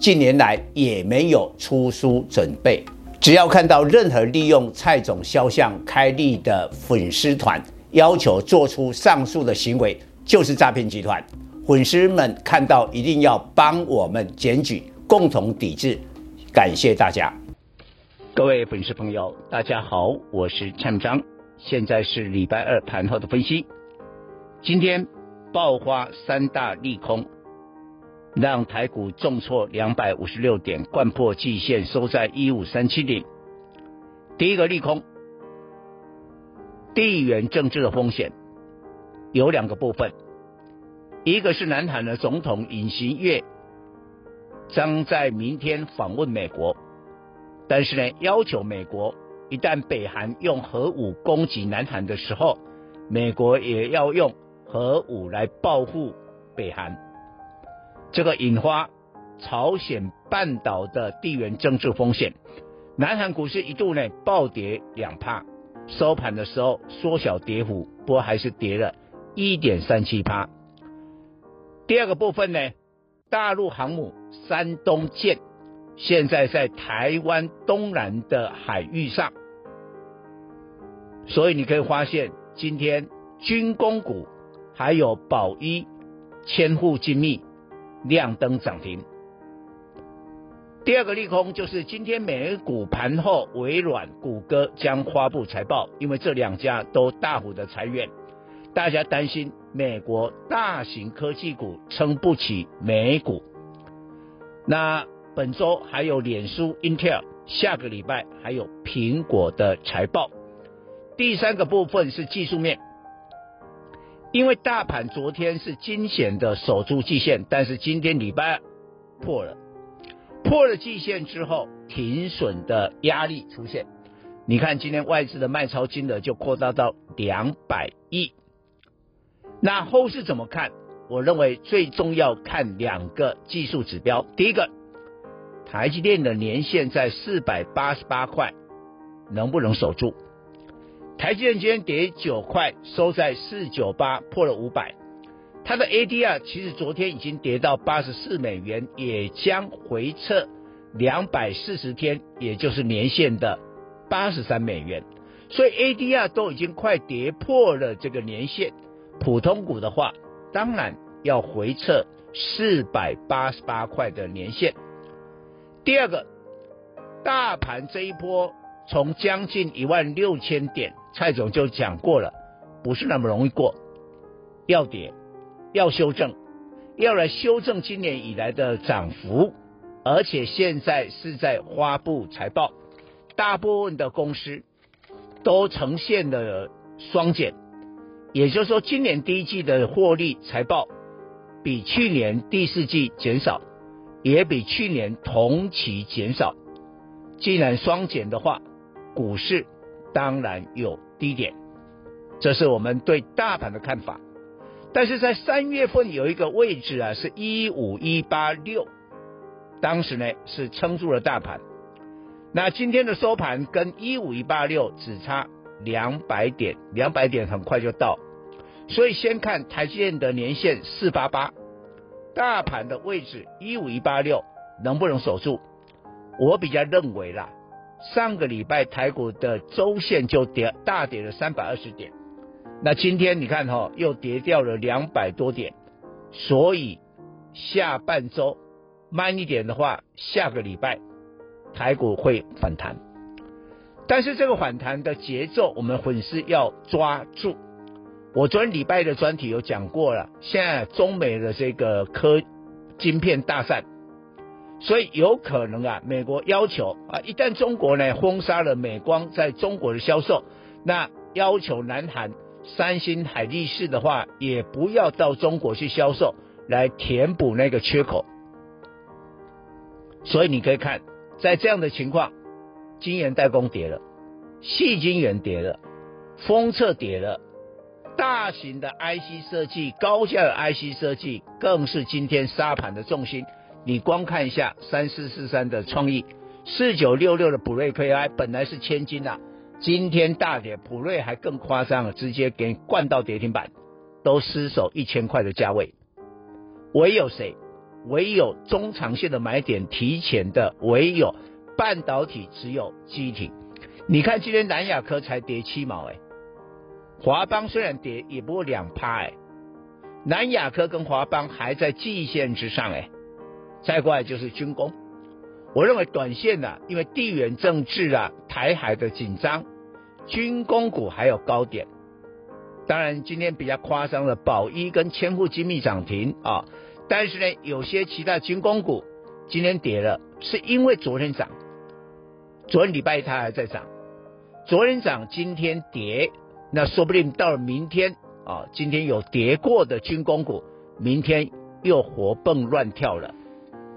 近年来也没有出书准备。只要看到任何利用蔡总肖像开立的粉丝团，要求做出上述的行为，就是诈骗集团。粉丝们看到一定要帮我们检举，共同抵制。感谢大家。各位粉丝朋友，大家好，我是蔡明彰，现在是礼拜二盘后的分析。今天爆发三大利空，让台股重挫两百五十六点，贯破季线，收在一五三七零。第一个利空，地缘政治的风险有两个部分，一个是南韩的总统尹锡悦将在明天访问美国。但是呢，要求美国一旦北韩用核武攻击南韩的时候，美国也要用核武来报复北韩，这个引发朝鲜半岛的地缘政治风险。南韩股市一度呢暴跌两趴，收盘的时候缩小跌幅，不过还是跌了一点三七趴。第二个部分呢，大陆航母山东舰。现在在台湾东南的海域上，所以你可以发现，今天军工股还有宝一、千户精密亮灯涨停。第二个利空就是今天美股盘后，微软、谷歌将发布财报，因为这两家都大幅的裁员，大家担心美国大型科技股撑不起美股。那。本周还有脸书、Intel，下个礼拜还有苹果的财报。第三个部分是技术面，因为大盘昨天是惊险的守住季线，但是今天礼拜二破了，破了季线之后，停损的压力出现。你看今天外资的卖超金额就扩大到两百亿。那后市怎么看？我认为最重要看两个技术指标，第一个。台积电的年线在四百八十八块，能不能守住？台积电今天跌九块，收在四九八，破了五百。它的 ADR 其实昨天已经跌到八十四美元，也将回撤两百四十天，也就是年线的八十三美元。所以 ADR 都已经快跌破了这个年线，普通股的话，当然要回撤四百八十八块的年线。第二个，大盘这一波从将近一万六千点，蔡总就讲过了，不是那么容易过，要跌，要修正，要来修正今年以来的涨幅，而且现在是在发布财报，大部分的公司都呈现了双减，也就是说，今年第一季的获利财报比去年第四季减少。也比去年同期减少。既然双减的话，股市当然有低点，这是我们对大盘的看法。但是在三月份有一个位置啊，是一五一八六，当时呢是撑住了大盘。那今天的收盘跟一五一八六只差两百点，两百点很快就到。所以先看台积电的年线四八八。大盘的位置一五一八六能不能守住？我比较认为啦，上个礼拜台股的周线就跌大跌了三百二十点，那今天你看哈、哦、又跌掉了两百多点，所以下半周慢一点的话，下个礼拜台股会反弹，但是这个反弹的节奏我们粉丝要抓住。我昨天礼拜的专题有讲过了，现在中美的这个科晶片大战，所以有可能啊，美国要求啊，一旦中国呢封杀了美光在中国的销售，那要求南韩三星、海力士的话，也不要到中国去销售，来填补那个缺口。所以你可以看，在这样的情况，晶圆代工跌了，细晶圆跌了，封测跌了，大型的 IC 设计、高价的 IC 设计更是今天杀盘的重心。你光看一下三四四三的创意，四九六六的普瑞 KI 本来是千金呐、啊，今天大跌，普瑞还更夸张了，直接给你灌到跌停板，都失守一千块的价位。唯有谁？唯有中长线的买点提前的，唯有半导体，只有记忆体。你看今天南亚科才跌七毛哎，华邦虽然跌，也不过两趴哎。南亚科跟华邦还在季线之上哎。再过来就是军工，我认为短线呢、啊，因为地缘政治啊，台海的紧张，军工股还有高点。当然今天比较夸张的宝一跟千户精密涨停啊。但是呢，有些其他军工股今天跌了，是因为昨天涨，昨天礼拜一它还在涨，昨天涨今天跌，那说不定到了明天啊，今天有跌过的军工股，明天又活蹦乱跳了。